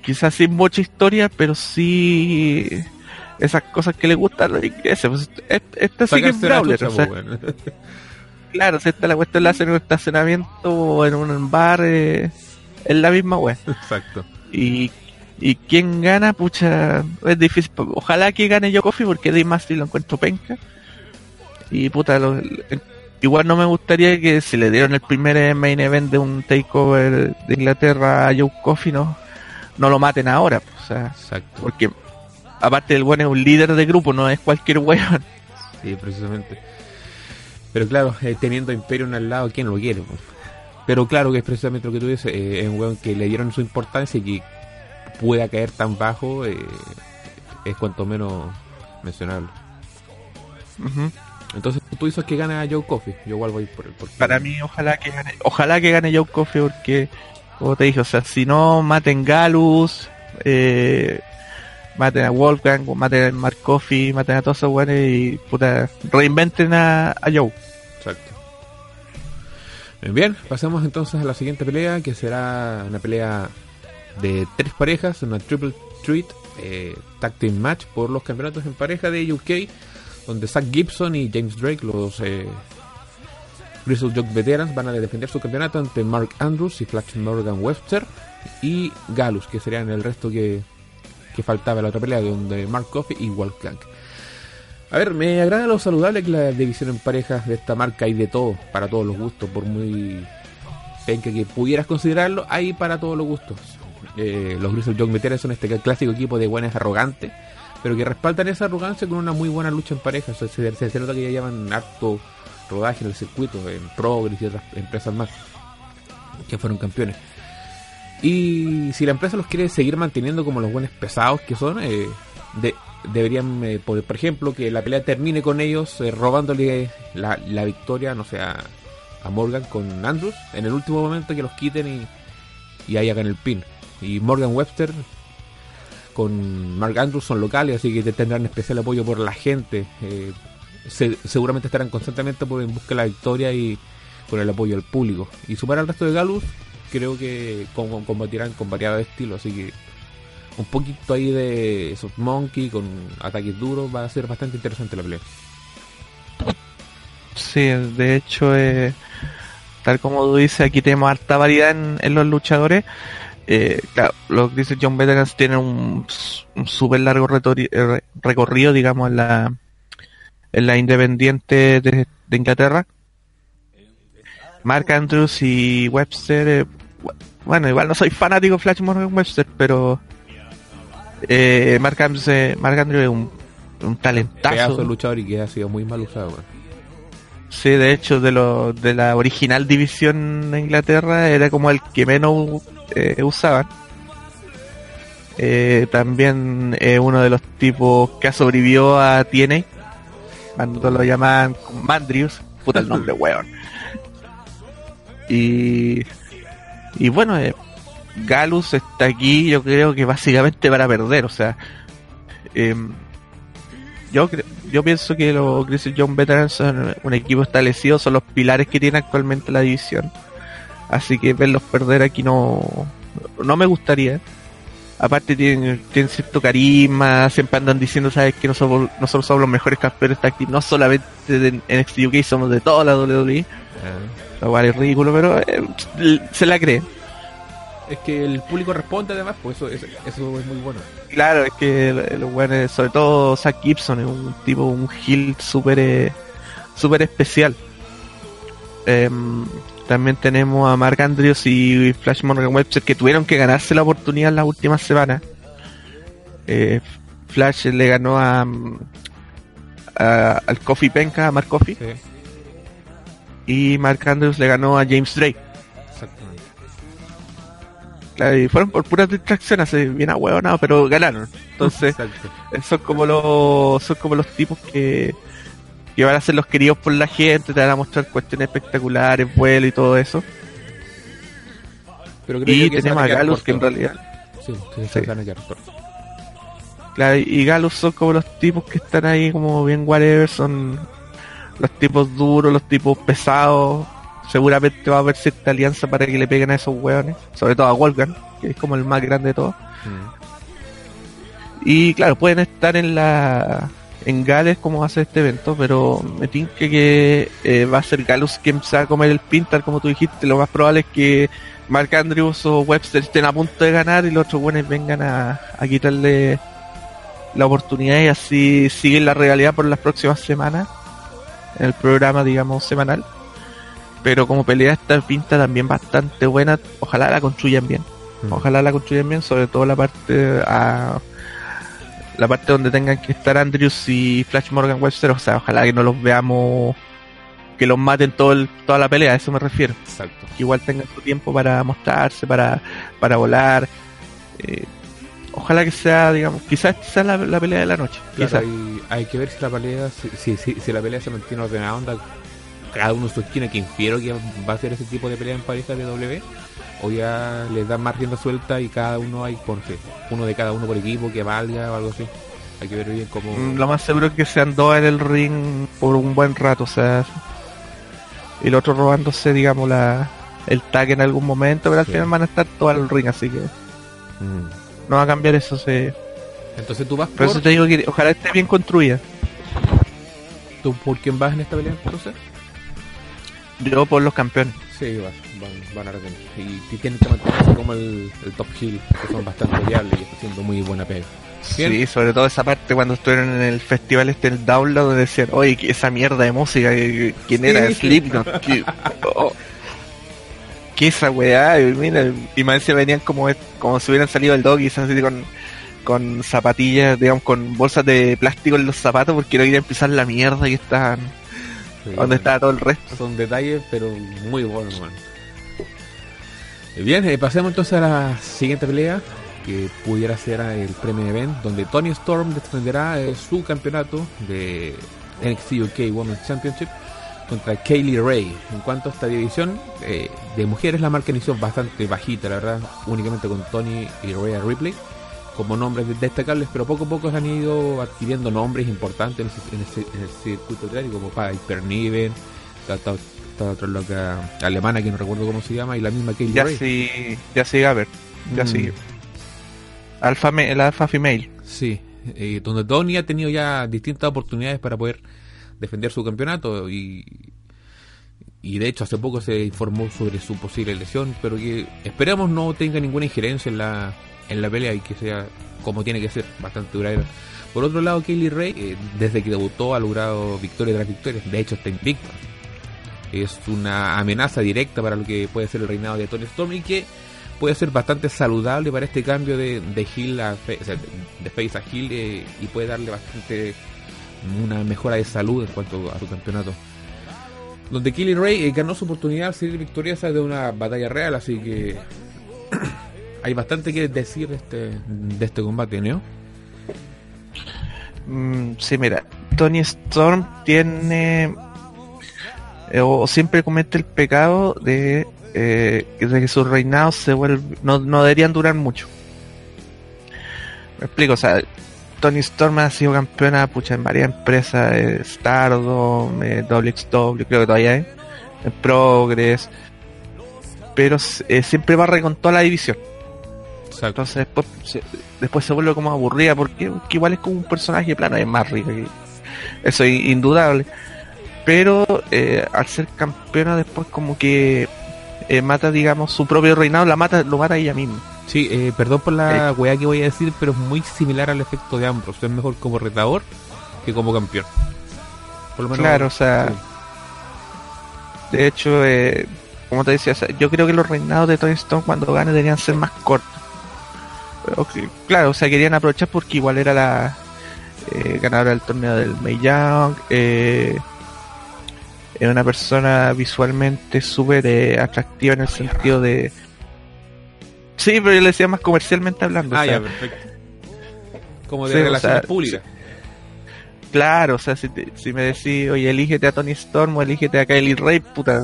Quizás sin mucha historia, pero sí esas cosas que le gustan a los ingleses. Pues, este sí que es brawler, chucha, o sea, pues, bueno. claro, si esta la cuestión la hacen en un estacionamiento o en un bar, eh, es la misma wea. Exacto. Y, y quién gana, pucha, es difícil. Ojalá que gane yo Coffee porque Dave Mastiff lo encuentro penca. Y puta, lo- igual no me gustaría que si le dieron el primer eh, main event de un takeover de Inglaterra a Joe Coffee, no, no lo maten ahora. O sea, Exacto. porque aparte el bueno es un líder de grupo, no es cualquier weón. Sí, precisamente. Pero claro, eh, teniendo a Imperium al lado, ¿quién lo quiere? po? Pero claro que es precisamente lo que tú dices, eh, es un weón que le dieron su importancia y que pueda caer tan bajo, eh, es cuanto menos mencionable. Entonces tú dices que gana Joe Coffey, yo igual voy por el por Para mí, ojalá que gane, ojalá que gane Joe Coffey porque, como te dije, o sea, si no maten Galus, eh, maten a Wolfgang, maten a Mark Coffey, maten a todos esos weones y puta, reinventen a, Joe. Exacto. Bien, bien, pasemos entonces a la siguiente pelea, que será una pelea de tres parejas, una triple threat eh, match por los campeonatos en pareja de UK, donde Zach Gibson y James Drake, los eh, Grizzle Jock Veterans, van a defender su campeonato ante Mark Andrews y Flash Morgan Webster y Galus, que serían el resto que, que faltaba la otra pelea, donde Mark Coffey y Wolfgang. A ver, me agrada lo saludable que la división en parejas de esta marca hay de todo, para todos los gustos, por muy penca que pudieras considerarlo, hay para todos los gustos. Eh, los Grizzle Young Veterans son este clásico equipo de buenas arrogantes, pero que respaldan esa arrogancia con una muy buena lucha en se, se nota que ya llevan harto rodaje en el circuito, en Progress y otras empresas más, que fueron campeones. Y si la empresa los quiere seguir manteniendo como los buenos pesados que son, eh, de, deberían, eh, por, ejemplo, que la pelea termine con ellos eh, robándole la, la victoria, no sé, a, Morgan con Andrews en el último momento que los quiten y, y ahí hagan el pin. Y Morgan Webster con Mark Andrews son locales, así que tendrán especial apoyo por la gente. eh, se- seguramente estarán constantemente por- en busca de la victoria y con el apoyo del público. Y sumar al resto de Galus, creo que com- combatirán con variado estilo, así que un poquito ahí de esos monkey con ataques duros va a ser bastante interesante la pelea. Sí, de hecho, eh, tal como tú dices, aquí tenemos harta variedad en, los luchadores. Eh, claro, los dice John Veterans tienen un, un súper largo eh, re- recorrido, digamos, en la, en la independiente de, Inglaterra. Mark Andrews y Webster, eh, bueno, igual no soy fanático de Flash Morgan Webster, pero eh, Mark, Andrews, eh, Mark Andrews es un, un talentazo. Pedazo de luchador y que ha sido muy mal usado. Sí, de hecho, de, lo, de la original división de Inglaterra era como el que menos eh, usaban. Eh, también es uno de los tipos que sobrevivió a TNA, cuando lo llamaban Mandrius, puta el nombre, weón. Y, y bueno, eh, Galus está aquí, yo creo que básicamente para perder, o sea, em, yo yo pienso que los Grizzly Young Veterans son un equipo establecido, son los pilares que tiene actualmente la división. Así que verlos perder aquí no, no me gustaría. Aparte tienen, tienen cierto carisma, siempre andan diciendo, sabes que nosotros, nosotros somos los mejores campeones tácticos, no solamente de NXT UK, somos de toda la WWE. Uh Lo cual es ridículo, pero eh, se la cree. Es que el público responde además, pues eso, eso, es muy bueno. Claro, es que los buenos, sobre todo Zack Gibson, es un tipo, un heel súper eh, super especial. Em, también tenemos a Mark Andrews y Flash Morgan Webster que tuvieron que ganarse la oportunidad en las últimas semanas. Eh, Flash le ganó a, al Coffee Penka, a Mark Coffee. Y Mark Andrews le ganó a James Drake. Claro, y fueron por puras distracciones, bien ahueonados, pero ganaron. Entonces, son como los, son como los tipos que, que van a ser los queridos por la gente, te van a mostrar cuestiones espectaculares, vuelo y todo eso. Pero y tenemos a Galus que en realidad... Sí, sí, Claro, y Galus son como los tipos que están ahí como bien whatever, son los tipos duros, los tipos pesados. Seguramente va a haber cierta alianza para que le peguen a esos hueones, sobre todo a Wolfgang, que es como el más grande de todos. Mm. Y claro, pueden estar en la en Gales a ser este evento, pero me tinque que eh, va a ser Galus quien se va a comer el pintar, como tú dijiste. Lo más probable es que Mark Andrews o Webster estén a punto de ganar y los otros buenos vengan a, quitarle la oportunidad y así siguen la realidad por las próximas semanas el programa, digamos, semanal. Pero como pelea esta pinta también bastante buena, ojalá la construyan bien. Mm. Ojalá la construyan bien, sobre todo la parte a la parte donde tengan que estar Andrews y Flash Morgan Webster, o sea, ojalá que no los veamos que los maten todo toda la pelea, a eso me refiero. Exacto. Que igual tengan su tiempo para mostrarse, para, para volar. Eh, ojalá que sea, digamos, quizás sea la, la pelea de la noche. hay, que ver si la pelea, si, si, si, la pelea se mantiene ordenada, onda, cada uno su esquina, que infiero que va a ser ese tipo de pelea en pareja de W o ya les dan más rienda suelta y cada uno hay por uno de cada uno por equipo que valga o algo así hay que ver bien cómo mm, lo más seguro es que sean dos en el ring por un buen rato o sea y el otro robándose digamos la el tag en algún momento pero al final van a estar todos en el ring así que mm. No va a cambiar eso se entonces tú vas por eso te digo que ojalá esté bien construida tú por quién vas en esta pelea entonces yo por los campeones Sí, van, van, a retener. Y, tienen que mantenerse como el, top hill, que son bastante viables y está haciendo muy buena pega. Sí, sobre todo esa parte cuando estuvieron en el festival este el Download donde decían, oye, esa mierda de música, ¿quién era? Slipknot. ¿Qué, oh, ¿Qué esa weá? Y, mira, y más venían como, como si hubieran salido del doggy, así con, con zapatillas, digamos, con bolsas de plástico en los zapatos porque no querían pisar la mierda y estaban donde está todo el resto. Son detalles, pero muy buenos, Bien, eh, pasemos entonces a la siguiente pelea, que pudiera ser el premio event, donde Tony Storm defenderá eh, su campeonato de NXT UK Women's Championship contra Kaylee Ray. En cuanto a esta división eh, de mujeres, la marca inició bastante bajita, la verdad, únicamente con Tony y Rhea Ripley como nombres destacables, pero poco a poco han ido adquiriendo nombres importantes en, el circuito diario, como Piper Niven, esta, otra loca alemana que no recuerdo cómo se llama, y la misma Kaylee ya Sí, ya sí, a ver, ya mm. sí. Alfa, el Alfa Female. Sí, eh, donde Tony ha tenido ya distintas oportunidades para poder defender su campeonato y, y de hecho hace poco se informó sobre su posible lesión, pero que esperamos no tenga ninguna injerencia en la en la pelea y que sea como tiene que ser, bastante duradera. Por otro lado, Kaylee Ray, eh, desde que debutó, ha logrado victoria tras victoria. De hecho, está invicto. Es una amenaza directa para lo que puede ser el reinado de Tony Storm y que puede ser bastante saludable para este cambio de, de Hill a de face a Hill eh, y puede darle bastante una mejora de salud en cuanto a su campeonato. Donde Kaylee Ray eh, ganó su oportunidad de ser victoriosa de una batalla real, así que hay bastante que decir de este, de este combate, ¿no? Mm, sí, mira, Tony Storm tiene eh, o, siempre comete el pecado de, eh, de que sus reinados se vuelven, no, no deberían durar mucho. Me explico, o sea, Tony Storm ha sido campeona pucha, en varias empresas, eh, Stardom, eh, WXW, creo que todavía hay, en Progress, pero eh, siempre barre con toda la división. Entonces después se, después se vuelve como aburrida porque, igual es como un personaje plano, es más rico. eso es indudable. Pero eh, al ser campeona después como que eh, mata, digamos, su propio reinado, la mata, lo mata ella misma. Sí, eh, perdón por la weá que voy a decir, pero es muy similar al efecto de Ambrose. Es mejor como retador que como campeón. Por lo menos, claro, o sea... De hecho, como te decía, yo creo que los reinados de Tony Stone cuando gane deberían ser más cortos claro, o sea, querían aprovechar porque igual era la eh, ganadora del torneo del May Young. Eh, era una persona visualmente súper eh, atractiva en el sentido de. Sí, pero yo le decía más comercialmente hablando. Ah, ya, perfecto. Como de relaciones públicas. claro, o sea, si, si me decís, oye, elígete a Tony Storm o elígete a Kylie Ray, puta.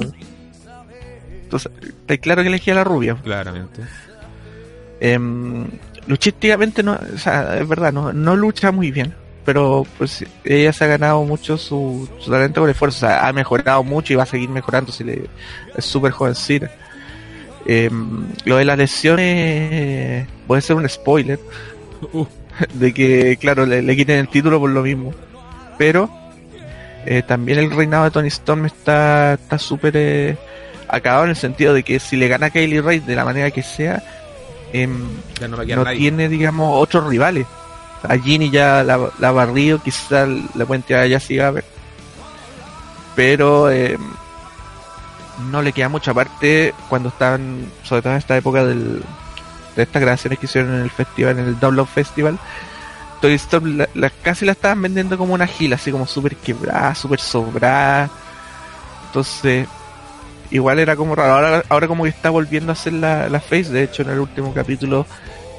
Entonces, está claro que elegí a la rubia. Claramente. Eh, luchísticamente no, o sea, es verdad, no, no lucha muy bien, pero pues ella se ha ganado mucho su, talento con esfuerzo, o sea, ha mejorado mucho y va a seguir mejorando si le, es súper jovencita. Eh, lo de las lesiones puede ser un spoiler uh. de que, claro, le, quiten el título por lo mismo, pero eh, también el reinado de Tony Storm está súper eh, acabado en el sentido de que si le gana a Kaylee Ray de la manera que sea, Em, no, tiene, digamos, otros rivales. A Ginny ya la, la barrido, quizás la puente tirar a ver. Pero em, no le queda mucha parte cuando están, sobre todo en esta época del, de estas grabaciones que hicieron en el festival, en el Double Festival. Toy Story la, casi la estaban vendiendo como una gila, así como súper quebrada, súper sobrada. Entonces, igual era como raro. Ahora, ahora como que está volviendo a hacer la, la face. De hecho, en el último capítulo,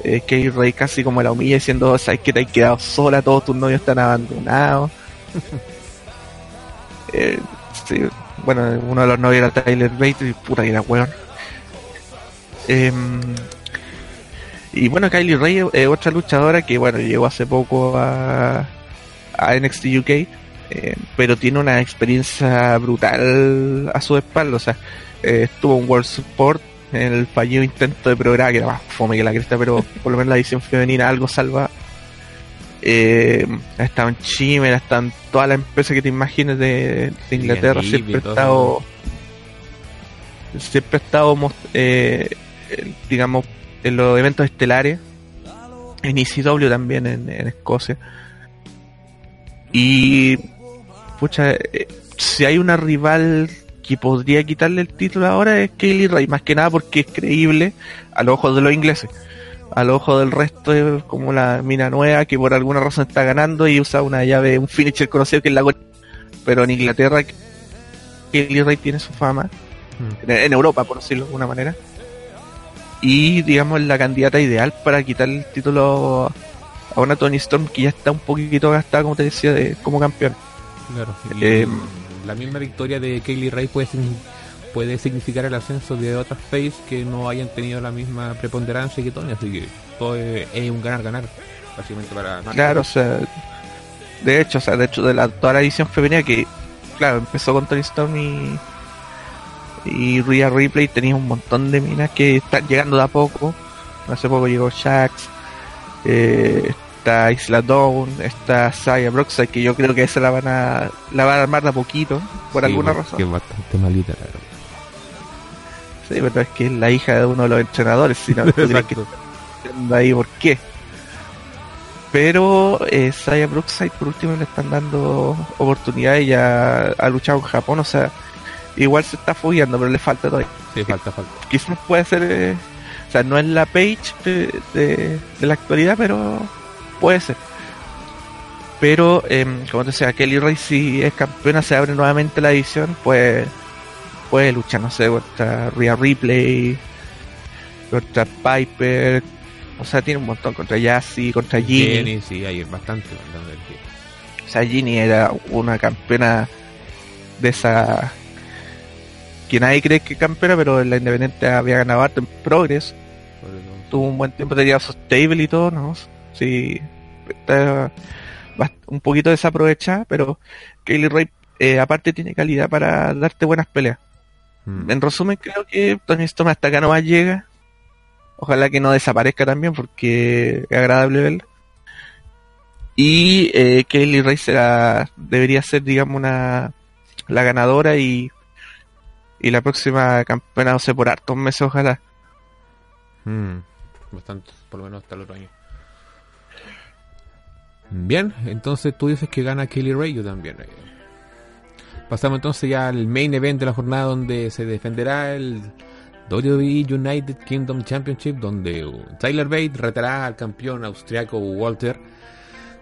eh, Rey casi como la humilla diciendo, sabes que te has quedado sola, todos tus novios están abandonados. eh, sí, bueno, uno de los novios era Tyler Bates y puta que era weón. Em, y bueno, Kylie Ray es otra luchadora que bueno, llegó hace poco a, NXT UK eh, pero tiene una experiencia brutal a su espalda. O sea, eh, estuvo en World Support en el fallido intento de programa, que era más fome que la cresta, pero por lo menos la edición femenina algo salva. Eh, ha estado en Chimera, ha estado en todas las empresas que te imagines de, Inglaterra, siempre ha estado. Siempre ha estado, eh, digamos, en los eventos estelares, en ECW también en, en Escocia. Y pucha, eh, si hay una rival que podría quitarle el título ahora es Kaylee Ray, más que nada porque es creíble a los ojos de los ingleses. Al ojo del resto es como la mina nueva que por alguna razón está ganando y usa una llave, un finisher conocido que es la Pero en Inglaterra Kaylee Ray tiene su fama. Mm. En, Europa, por decirlo de alguna manera. Y digamos la candidata ideal para quitar el título a una Tony Storm que ya está un poquito gastada, como te decía, de, como campeón. Claro. Eh, la misma victoria de Kaylee Ray puede, puede significar el ascenso de otras face que no hayan tenido la misma preponderancia que Tony, así que todo es, un ganar-ganar, básicamente para... Claro, o sea, de hecho, o sea, de hecho, de la, toda la edición femenina que, claro, empezó con Tony Storm y, y Rhea Ripley, tenía un montón de minas que están llegando de a poco. Hace poco llegó Shax, eh, está Isla Dawn, está Saya Broxide, que yo creo que esa la van a la van a armar de a poquito, por alguna razón. Que es bastante malita, la verdad. Sí, pero es que es la hija de uno de los entrenadores, si no, que ahí por qué. Pero eh, Saya Brookside por último le están dando oportunidades ya ha luchado en Japón, o sea, igual se está fogueando, pero le falta todavía. Sí, falta, falta. Quizás puede ser, eh, o sea, no es la page de, de, de la actualidad, pero puede ser. Pero, eh, como te decía, Kelly Ray si es campeona, se abre nuevamente la edición, pues puede luchar, no sé, contra Rhea Ripley, contra Piper, o sea, tiene un montón, contra Yassi, contra Ginny. Ginny, sí, hay bastante. O sea, Ginny era una campeona de esa que nadie cree que campeona, pero la Independiente había ganado harto en Progress. Tuvo un buen tiempo, tenía su stable y todo, ¿no? Sí, está un poquito desaprovechada, pero Kaylee Ray eh, aparte tiene calidad para darte buenas peleas. Hmm. En resumen, creo que Tony Storm hasta acá no más llega. Ojalá que no desaparezca también porque es agradable verla. Y eh, Kaylee Ray será, debería ser, digamos, una la ganadora y, y la próxima campeona, no sé, por hartos meses, ojalá. Hmm. bastante, por lo menos hasta el otro año. Bien, entonces tú dices que gana Kelly Ray, yo también. Eh. Pasamos entonces ya al main event de la jornada donde se defenderá el WWE United Kingdom Championship, donde Tyler Bate retará al campeón austriaco Walter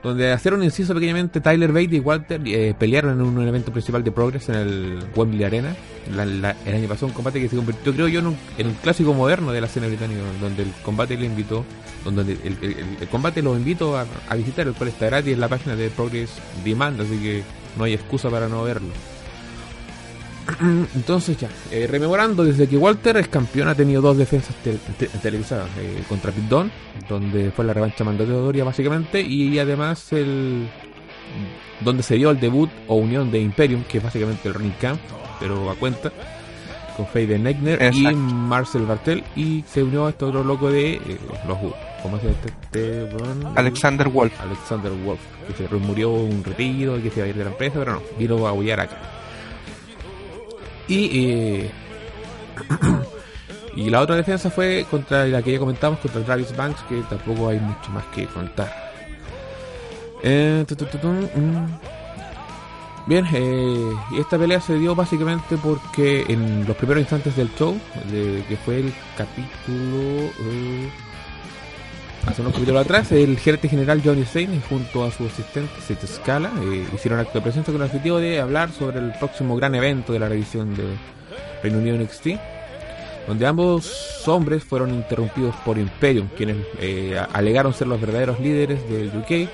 donde hacer un inciso pequeñamente, Tyler Bate y Walter eh, pelearon en un evento principal de Progress en el Wembley Arena. el año pasado un combate que se convirtió, creo yo, en un, clásico moderno de la escena británica, donde el combate le invitó, donde el, combate lo invito a, visitar, el cual está gratis en la página de Progress Demand, así que no hay excusa para no verlo. Entonces ya, eh, rememorando desde que Walter es campeón, ha tenido dos defensas televisadas eh, contra Pit donde fue la revancha mandatoria básicamente, y además el donde se dio el debut o unión de Imperium, que es básicamente el Ring Camp, pero a cuenta, con Fade Neckner y Marcel Bartel, y se unió a este otro loco de eh, los ¿Cómo se llama este, Alexander Wolf. Alexander Wolf, que se murió un retiro y que se iba a ir de la empresa, pero no, vino a aullar acá. Y, eh, y la otra defensa fue contra la que ya comentamos, contra Travis Banks, que tampoco hay mucho más que contar. Eh, mm. Bien, eh, y esta pelea se dio básicamente porque en los primeros instantes del show, que fue el capítulo hace unos capítulos atrás, el gerente general Johnny Zane junto a su asistente Seth Scala eh, hicieron acto de presencia con el objetivo de hablar sobre el próximo gran evento de la revisión de Reino Unido NXT, donde ambos hombres fueron interrumpidos por Imperium, quienes eh, alegaron ser los verdaderos líderes del UK,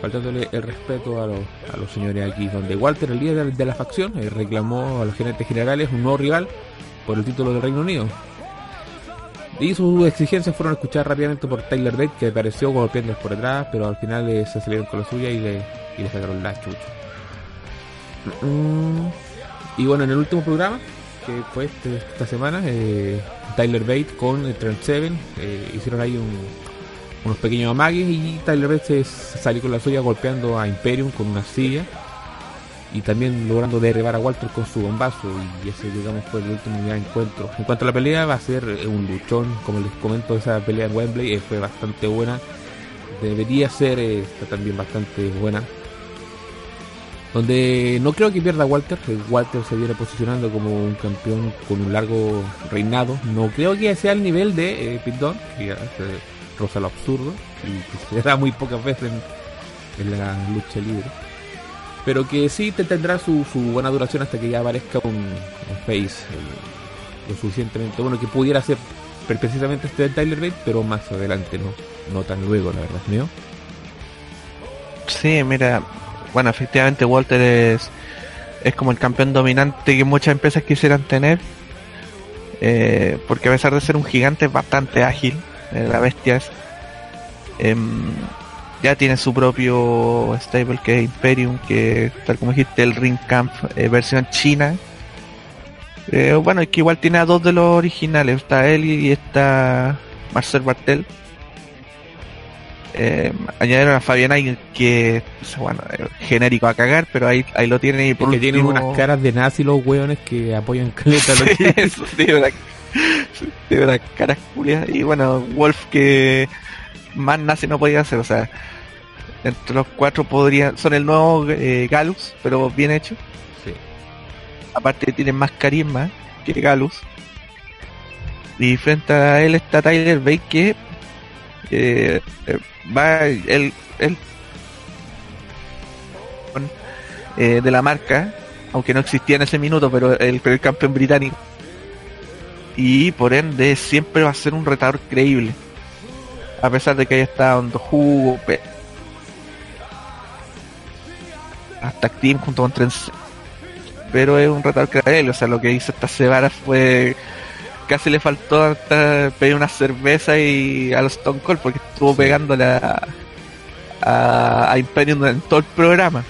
faltándole el respeto a, los, señores aquí, donde Walter, el líder de la facción, eh, reclamó a los gerentes generales un nuevo rival por el título del Reino Unido, y sus exigencias fueron escuchadas rápidamente por Tyler Bate, que apareció golpeándoles por detrás, pero al final eh, se salieron con la suya y le, y le sacaron la chucha. Mm, y bueno, en el último programa, que fue este, esta semana, eh, Tyler Bate con el Trent Seven eh, hicieron ahí unos pequeños amagues y Tyler Bate se salió con la suya golpeando a Imperium con una silla y también logrando derribar a Walter con su bombazo y ese digamos fue el último encuentro. En cuanto a la pelea va a ser eh, un luchón, como les comento esa pelea en Wembley eh, fue bastante buena, debería ser eh, también bastante buena. Donde no creo que pierda Walter, Walter se viene posicionando como un campeón con un largo reinado. No creo que sea el nivel de eh, que ya roza lo absurdo y que se da muy pocas veces en la lucha libre pero que sí te tendrá su, buena duración hasta que ya aparezca un, face eh, lo suficientemente bueno que pudiera ser precisamente este de Tyler Bate, pero más adelante, no, no tan luego, la verdad, mío. Sí, mira, bueno, efectivamente Walter es, es como el campeón dominante que muchas empresas quisieran tener, eh, porque a pesar de ser un gigante es bastante ágil, eh, la bestia es. Em, ya tiene su propio stable que es Imperium, que tal como dijiste, el Ring Camp eh, versión china. Eh, bueno, es que igual tiene a dos de los originales, está él y está Marcel Bartel. Eh, añadieron a Fabiana que bueno, genérico a cagar, pero ahí, ahí lo tienen y por que tienen unas caras de nazi los hueones que apoyan caleta Eso, tiene una, caras y bueno, Wolf que más nazi no podía hacer, o sea, entre los cuatro podrían, son el nuevo eh, Galus, pero bien hecho. Sí. Aparte tienen más carisma que Galus. Y frente a él está Tyler Bate que eh, eh, va el, el eh, de la marca, aunque no existía en ese minuto, pero el, el campeón británico. Y por ende siempre va a ser un retador creíble. A pesar de que haya estado en jugos, hasta Team junto con Trent pero es un retador creíble. O sea, lo que hizo esta semana fue. Casi le faltó hasta pedir una cerveza y a los Stone Cold porque estuvo pegándole a, a, a Imperium en todo el programa.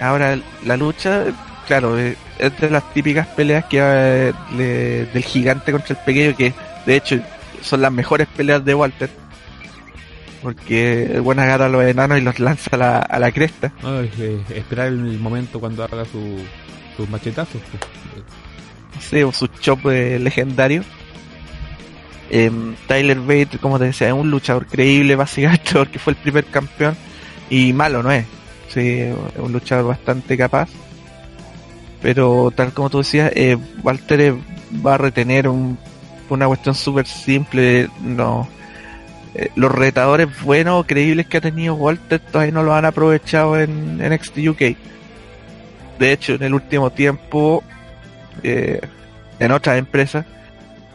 Ahora, la lucha, claro, eh, es de las típicas peleas que eh, le- del gigante contra el pequeño, que de hecho son las mejores peleas de Walter. Porque el buen agarra a los enanos y los lanza a la, a la cresta. No, es, eh, esperar el momento cuando haga su, sus machetazos. pues. Sí, o su chop eh, legendario. Em, Tyler Bate, como te decía, es un luchador creíble básicamente porque fue el primer campeón y malo no es. Sí, es un luchador bastante capaz. Pero tal como tú decías, eh, Walter eh, va a retener un- una cuestión súper simple. No, eh, los retadores buenos creíbles que ha tenido Walter todavía no lo han aprovechado en, en NXT UK. De hecho, en el último tiempo, eh, en otras empresas,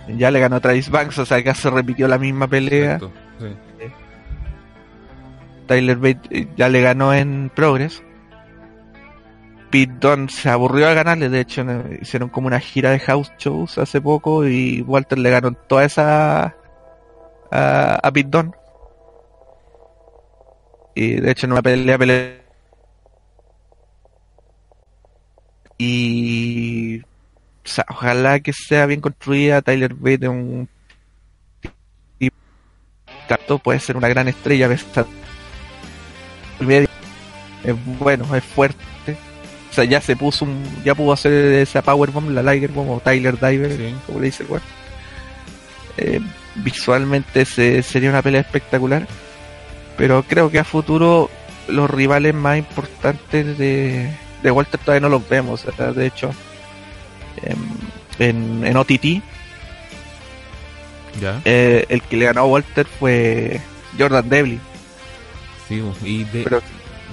ya le ganó Travis Banks, o sea, acá se repitió la misma pelea. Exacto, sí. Tyler Bate eh, ya le ganó en Progress. Pete Dunne se aburrió de ganarle, de hecho hicieron como una gira de house shows hace poco y Walter le ganó toda esa a, a Dunne. Y de hecho en una pelea pelea y ojalá que sea bien construida Tyler Bate un tipo tanto puede ser una gran estrella a es bueno, es fuerte. O sea, ya se puso un, ya pudo hacer esa Powerbomb, la Liger Bomb o Tyler Diver, Sí. como le dice el weón. Eh, visualmente se, sería una pelea espectacular. Pero creo que a futuro los rivales más importantes de, de Walter todavía no los vemos. de hecho, en, en, en OTT, Ya, eh, el que le ganó a Walter fue Jordan Devlin. sí, y de, Pero,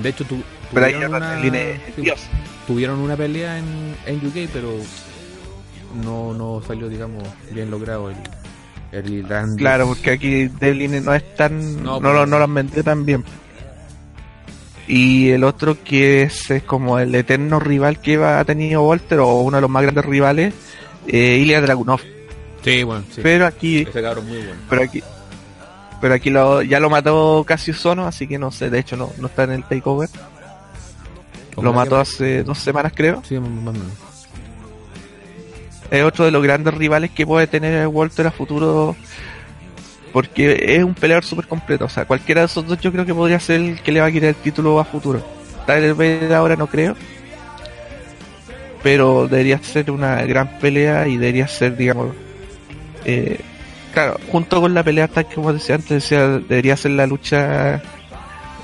de hecho tu, pero ahí una, sí, Dios. tuvieron una pelea en, en UK, pero no, no salió, digamos, bien logrado el, el. Claro, porque aquí Devlin no es tan. No, No, pues. lo, no lo han vendido tan bien. Y el otro que es, es como el eterno rival que ha tenido Walter, o uno de los más grandes rivales, eh, Ilya Dragunov. Sí, bueno, sí. Pero aquí, Ese cabrón muy bueno. pero aquí, pero aquí lo, ya lo mató Cassius Sono, así que no sé, de hecho no, no está en el takeover. Lo mató que- hace dos semanas creo. Sí, más o menos. es otro de los grandes rivales que puede tener Walter a futuro porque es un peleador súper completo. O sea, cualquiera de esos dos yo creo que podría ser el que le va a quitar el título a futuro. Tyler Bate ahora no creo. Pero debería ser una gran pelea y debería ser, digamos, eh, claro, junto con la pelea tal como decía antes, decía, debería ser la lucha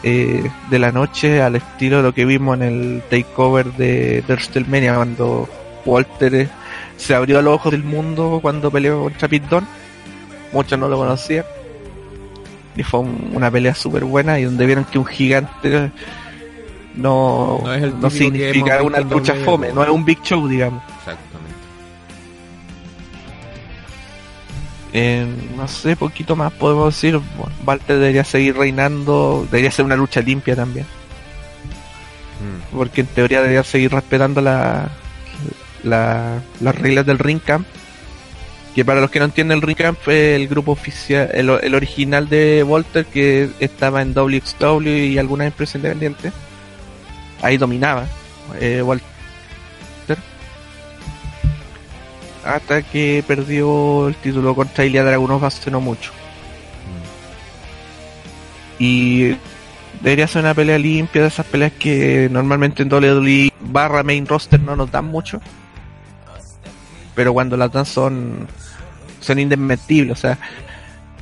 eh, de la noche al estilo de lo que vimos en el takeover de, de WrestleMania cuando Walter eh, se abrió a los ojos del mundo cuando peleó contra Dunne. Muchos no lo conocían. Y fue un- una pelea súper buena y donde vieron que un gigante no, No no que significa una lucha fome, no es un big show, digamos. Eh, no sé, poquito más podemos decir. Bueno, Walter debería seguir reinando, debería ser una lucha limpia también, Mm. porque en teoría debería seguir respetando la, la- las reglas del Ring Camp. Que para los que no entienden, el Ring Camp fue el grupo oficial, el, el original de Walter que estaba en WXW y algunas empresas independientes. Ahí dominaba eh, Walter. Hasta que perdió el título contra Ilya Dragunov hace no mucho. Y debería ser una pelea limpia de esas peleas que normalmente en WWE barra main roster no nos dan mucho. Pero cuando las dan son, son indesmentibles. O sea,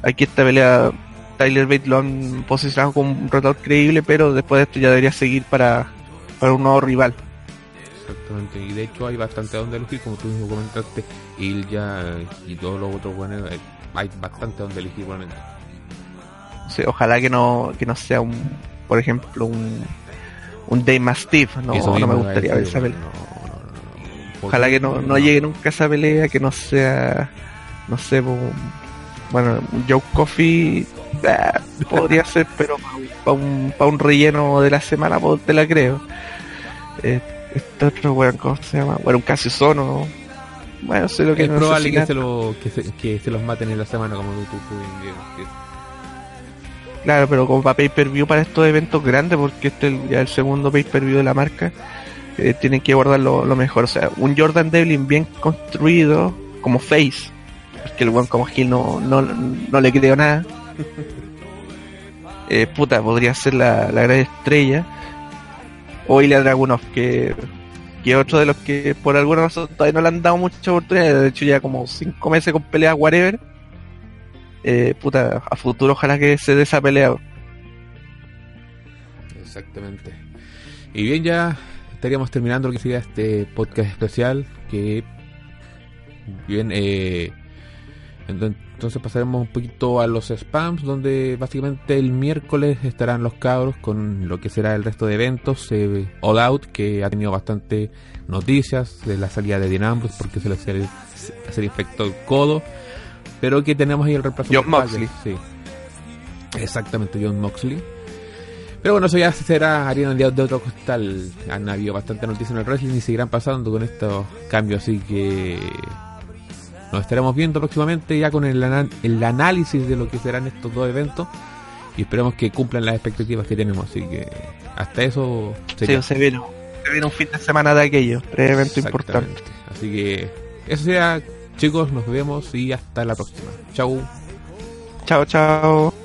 aquí esta pelea Tyler Bate lo han posicionado como un retador creíble, pero después de esto ya debería seguir para, para un nuevo rival. Exactamente, y de hecho hay bastante donde elegir, como tú mismo comentaste, Ilya y todos los otros buenos, eh, hay bastante donde elegir igualmente. O sea, ojalá que no, que no sea un, por ejemplo, un, un Dave Mastiff. No, Eso no me gustaría ver esa pelea. no, no, no, no. ¿Por Ojalá que no, no llegue nunca esa pelea, que no sea, no sé, po, bueno, un Joe Coffee ah, podría ser, pero para un, pa un relleno de la semana te la creo. eh, este otro weón, ¿cómo se llama? Bueno, un Sono. Bueno, sé lo que es no probable que se, lo, que, se, que se los maten en la semana como tú, tú bien. Claro, pero como para pay-per-view para estos eventos grandes, porque este es ya el segundo pay-per-view de la marca, eh, tienen que guardar lo, lo mejor. O sea, un Jordan Devlin bien construido como face, porque el weón como Gil no, no, no le creo nada. Eh, puta, podría ser la, la gran estrella. O Ilya Dragunov, que, que otro de los que por alguna razón todavía no le han dado mucha oportunidad. De hecho, ya como cinco meses con peleas whatever. Eh, puta, a futuro ojalá que se dé. Exactamente. Y bien, ya estaríamos terminando lo que sería este podcast especial. Que bien, eh, entonces pasaremos un poquito a los spams, donde básicamente el miércoles estarán los cabros con lo que será el resto de eventos. Eh, All Out, que ha tenido bastante noticias de la salida de Dean Ambrose porque se le, se le- se le infectó el codo. Pero que tenemos ahí el reemplazo. John Moxley. Sí. Exactamente, John Moxley. Pero bueno, eso ya será harina de, de otro costal. Han habido bastante noticias en el wrestling y seguirán pasando con estos cambios, así que nos estaremos viendo próximamente ya con el, el análisis de lo que serán estos dos eventos y esperemos que cumplan las expectativas que tenemos. Así que hasta eso sería. Sí, se viene, se viene un fin de semana de aquello, tres eventos importantes. Así que eso será, chicos, nos vemos y hasta la próxima. Chau. Chao, chao.